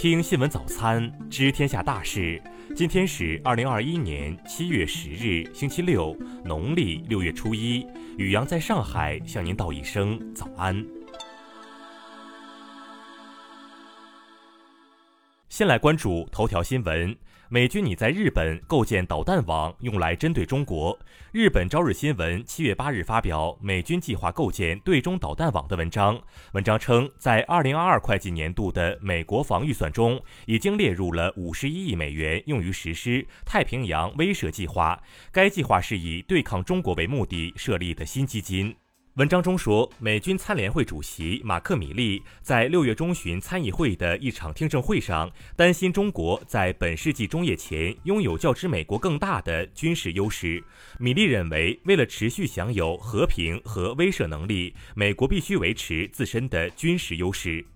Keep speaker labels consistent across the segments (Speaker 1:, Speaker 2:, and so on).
Speaker 1: 听新闻早餐，知天下大事。今天是二零二一年七月十日，星期六，农历六月初一。宇阳在上海向您道一声早安。先来关注头条新闻。美军拟在日本构建导弹网，用来针对中国。日本朝日新闻七月八日发表美军计划构建对中导弹网的文章。文章称，在二零二二会计年度的美国防预算中，已经列入了五十一亿美元用于实施太平洋威慑计划。该计划是以对抗中国为目的设立的新基金。文章中说，美军参联会主席马克·米利在六月中旬参议会的一场听证会上，担心中国在本世纪中叶前拥有较之美国更大的军事优势。米利认为，为了持续享有和平和威慑能力，美国必须维持自身的军事优势。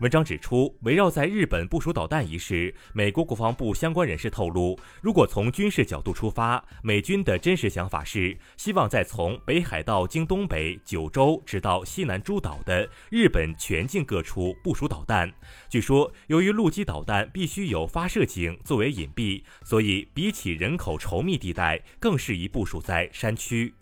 Speaker 1: 文章指出，围绕在日本部署导弹一事，美国国防部相关人士透露，如果从军事角度出发，美军的真实想法是希望在从北海道经东北、九州直到西南诸岛的日本全境各处部署导弹。据说，由于陆基导弹必须有发射井作为隐蔽，所以比起人口稠密地带，更适宜部署在山区。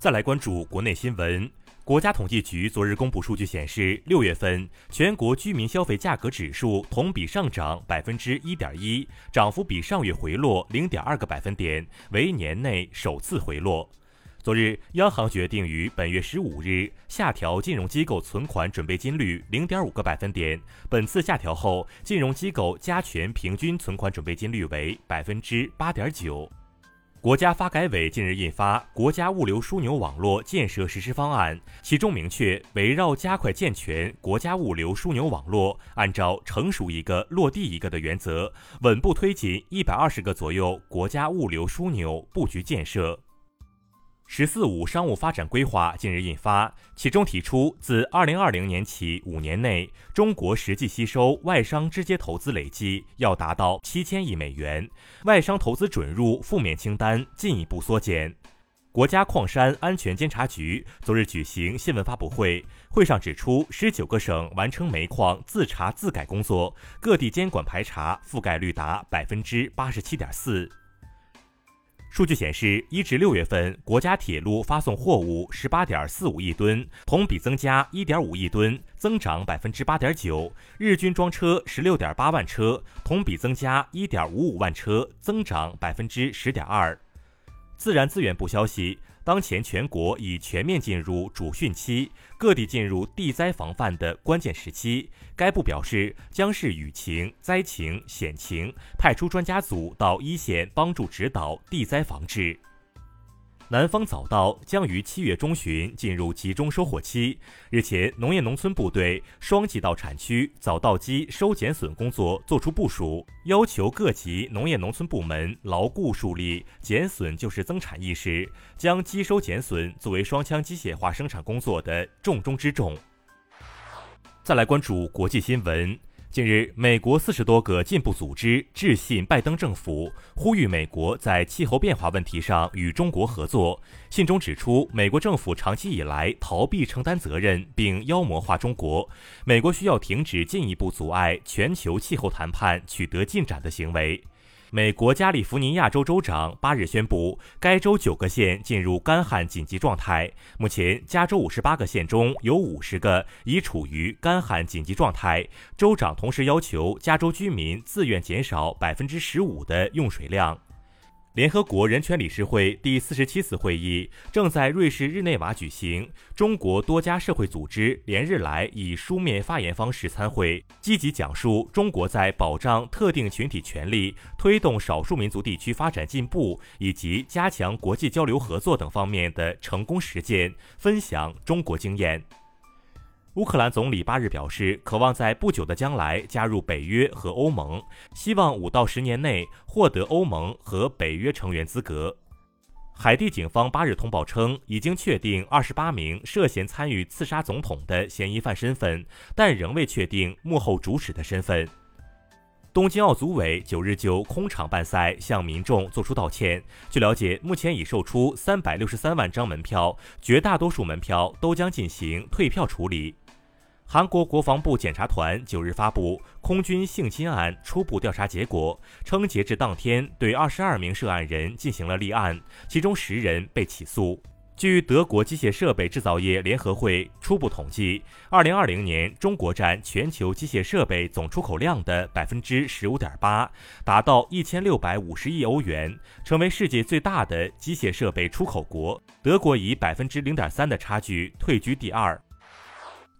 Speaker 1: 再来关注国内新闻。国家统计局昨日公布数据显示，六月份全国居民消费价格指数同比上涨百分之一点一，涨幅比上月回落零点二个百分点，为年内首次回落。昨日，央行决定于本月十五日下调金融机构存款准备金率零点五个百分点。本次下调后，金融机构加权平均存款准备金率为百分之八点九。国家发改委近日印发《国家物流枢纽网络建设实施方案》，其中明确，围绕加快健全国家物流枢纽网络，按照成熟一个落地一个的原则，稳步推进一百二十个左右国家物流枢纽布局建设。“十四五”商务发展规划近日印发，其中提出，自二零二零年起五年内，中国实际吸收外商直接投资累计要达到七千亿美元，外商投资准入负面清单进一步缩减。国家矿山安全监察局昨日举行新闻发布会，会上指出，十九个省完成煤矿自查自改工作，各地监管排查覆盖率达百分之八十七点四。数据显示，一至六月份，国家铁路发送货物十八点四五亿吨，同比增加一点五亿吨，增长百分之八点九；日均装车十六点八万车，同比增加一点五五万车，增长百分之十点二。自然资源部消息。当前全国已全面进入主汛期，各地进入地灾防范的关键时期。该部表示，将视雨情、灾情、险情，派出专家组到一线帮助指导地灾防治。南方早稻将于七月中旬进入集中收获期。日前，农业农村部对双季稻产区早稻机收减损工作作出部署，要求各级农业农村部门牢固树立减损就是增产意识，将机收减损作为双枪机械化生产工作的重中之重。再来关注国际新闻。近日，美国四十多个进步组织致信拜登政府，呼吁美国在气候变化问题上与中国合作。信中指出，美国政府长期以来逃避承担责任，并妖魔化中国，美国需要停止进一步阻碍全球气候谈判取得进展的行为。美国加利福尼亚州州长八日宣布，该州九个县进入干旱紧急状态。目前，加州五十八个县中有五十个已处于干旱紧急状态。州长同时要求加州居民自愿减少百分之十五的用水量。联合国人权理事会第四十七次会议正在瑞士日内瓦举行。中国多家社会组织连日来以书面发言方式参会，积极讲述中国在保障特定群体权利、推动少数民族地区发展进步以及加强国际交流合作等方面的成功实践，分享中国经验。乌克兰总理八日表示，渴望在不久的将来加入北约和欧盟，希望五到十年内获得欧盟和北约成员资格。海地警方八日通报称，已经确定二十八名涉嫌参与刺杀总统的嫌疑犯身份，但仍未确定幕后主使的身份。东京奥组委九日就空场办赛向民众作出道歉。据了解，目前已售出三百六十三万张门票，绝大多数门票都将进行退票处理。韩国国防部检查团九日发布空军性侵案初步调查结果，称截至当天，对二十二名涉案人进行了立案，其中十人被起诉。据德国机械设备制造业联合会初步统计，二零二零年中国占全球机械设备总出口量的百分之十五点八，达到一千六百五十亿欧元，成为世界最大的机械设备出口国。德国以百分之零点三的差距退居第二。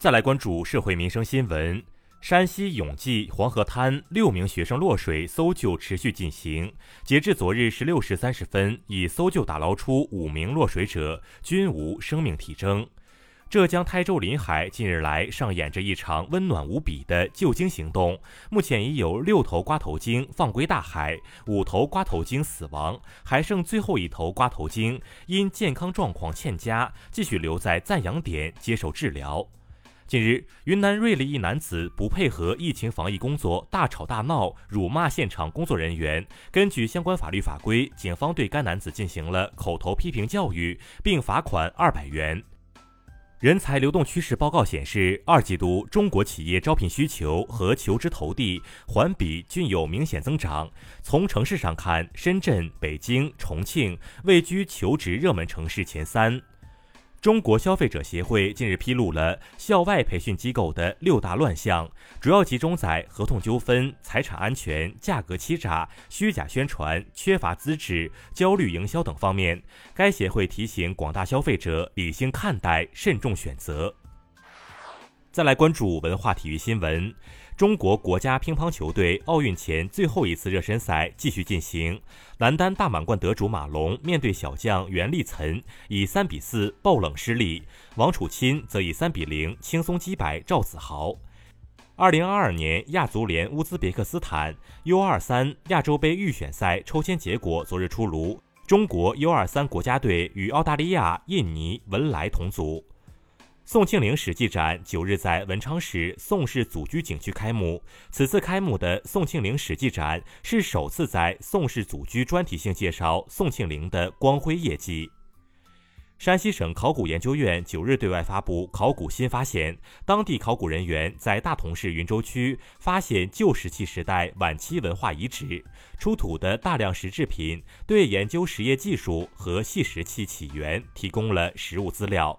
Speaker 1: 再来关注社会民生新闻。山西永济黄河滩六名学生落水，搜救持续进行。截至昨日十六时三十分，已搜救打捞出五名落水者，均无生命体征。浙江台州临海近日来上演着一场温暖无比的救鲸行动，目前已有六头瓜头鲸放归大海，五头瓜头鲸死亡，还剩最后一头瓜头鲸因健康状况欠佳，继续留在暂养点接受治疗。近日，云南瑞丽一男子不配合疫情防疫工作，大吵大闹，辱骂现场工作人员。根据相关法律法规，警方对该男子进行了口头批评教育，并罚款二百元。人才流动趋势报告显示，二季度中国企业招聘需求和求职投递环比均有明显增长。从城市上看，深圳、北京、重庆位居求职热门城市前三。中国消费者协会近日披露了校外培训机构的六大乱象，主要集中在合同纠纷、财产安全、价格欺诈、虚假宣传、缺乏资质、焦虑营销等方面。该协会提醒广大消费者理性看待，慎重选择。再来关注文化体育新闻。中国国家乒乓球队奥运前最后一次热身赛继续进行，男单大满贯得主马龙面对小将袁立岑以三比四爆冷失利，王楚钦则以三比零轻松击败赵子豪。二零二二年亚足联乌兹别克斯坦 U 二三亚洲杯预选赛抽签结果昨日出炉，中国 U 二三国家队与澳大利亚、印尼、文莱同组。宋庆龄史记展九日在文昌市宋氏祖居景区开幕。此次开幕的宋庆龄史记展是首次在宋氏祖居专题性介绍宋庆龄的光辉业绩。山西省考古研究院九日对外发布考古新发现，当地考古人员在大同市云州区发现旧石器时代晚期文化遗址，出土的大量石制品对研究实业技术和细石器起源提供了实物资料。